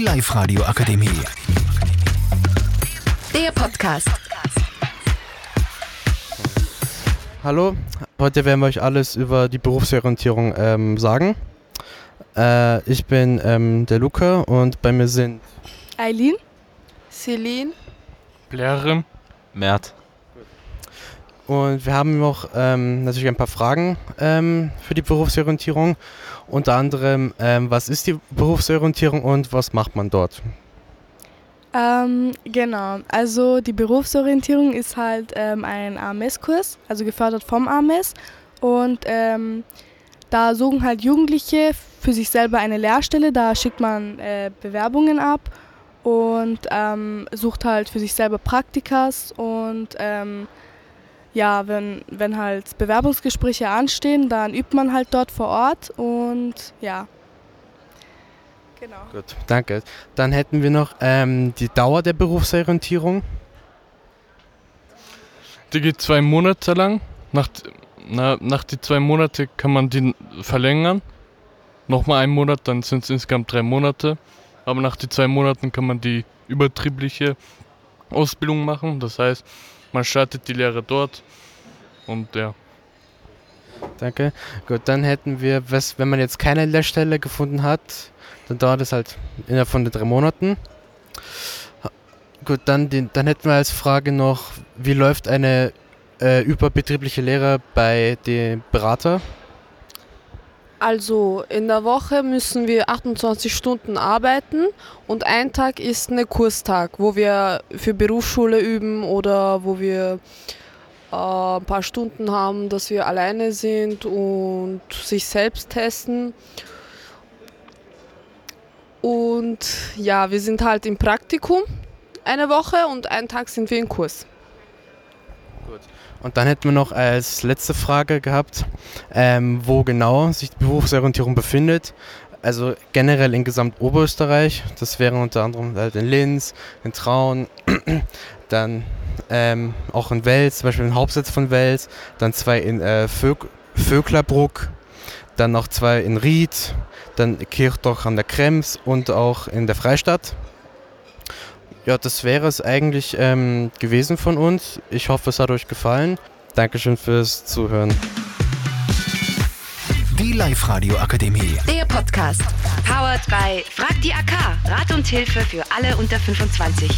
Die Live-Radio Akademie. Der Podcast. Hallo, heute werden wir euch alles über die Berufsorientierung ähm, sagen. Äh, ich bin ähm, der Luca und bei mir sind Eileen, Celine, Lehrerin, Mert. Und wir haben noch ähm, natürlich ein paar Fragen ähm, für die Berufsorientierung. Unter anderem, ähm, was ist die Berufsorientierung und was macht man dort? ähm, genau. Also die Berufsorientierung ist halt ähm, ein AMS-Kurs, also gefördert vom AMS. Und ähm, da suchen halt Jugendliche für sich selber eine Lehrstelle. Da schickt man äh, Bewerbungen ab und sucht halt für sich selber Praktikas. Und ja, wenn, wenn halt Bewerbungsgespräche anstehen, dann übt man halt dort vor Ort. Und ja. Genau. Gut, danke. Dann hätten wir noch ähm, die Dauer der Berufsorientierung. die geht zwei Monate lang. Nach, na, nach die zwei Monate kann man die verlängern. Nochmal einen Monat, dann sind es insgesamt drei Monate. Aber nach die zwei Monaten kann man die übertriebliche Ausbildung machen. Das heißt, man startet die Lehre dort. Und ja, Danke. Gut, dann hätten wir, was, wenn man jetzt keine Lehrstelle gefunden hat, dann dauert es halt innerhalb von drei Monaten. Gut, dann, den, dann hätten wir als Frage noch, wie läuft eine äh, überbetriebliche Lehre bei dem Berater? Also in der Woche müssen wir 28 Stunden arbeiten und ein Tag ist ein Kurstag, wo wir für Berufsschule üben oder wo wir äh, ein paar Stunden haben, dass wir alleine sind und sich selbst testen. Und ja, wir sind halt im Praktikum eine Woche und einen Tag sind wir im Kurs. Und dann hätten wir noch als letzte Frage gehabt, ähm, wo genau sich die Berufsorientierung befindet. Also generell in gesamt Oberösterreich. Das wären unter anderem halt in Linz, in Traun, dann ähm, auch in Wels, zum Beispiel im Hauptsitz von Wels, dann zwei in äh, Vög Vöglerbruck, dann noch zwei in Ried, dann Kirchdorf an der Krems und auch in der Freistadt. Ja, das wäre es eigentlich ähm, gewesen von uns. Ich hoffe, es hat euch gefallen. Dankeschön fürs Zuhören. Die Live-Radio Akademie. Der Podcast. Powered by Frag die AK. Rat und Hilfe für alle unter 25.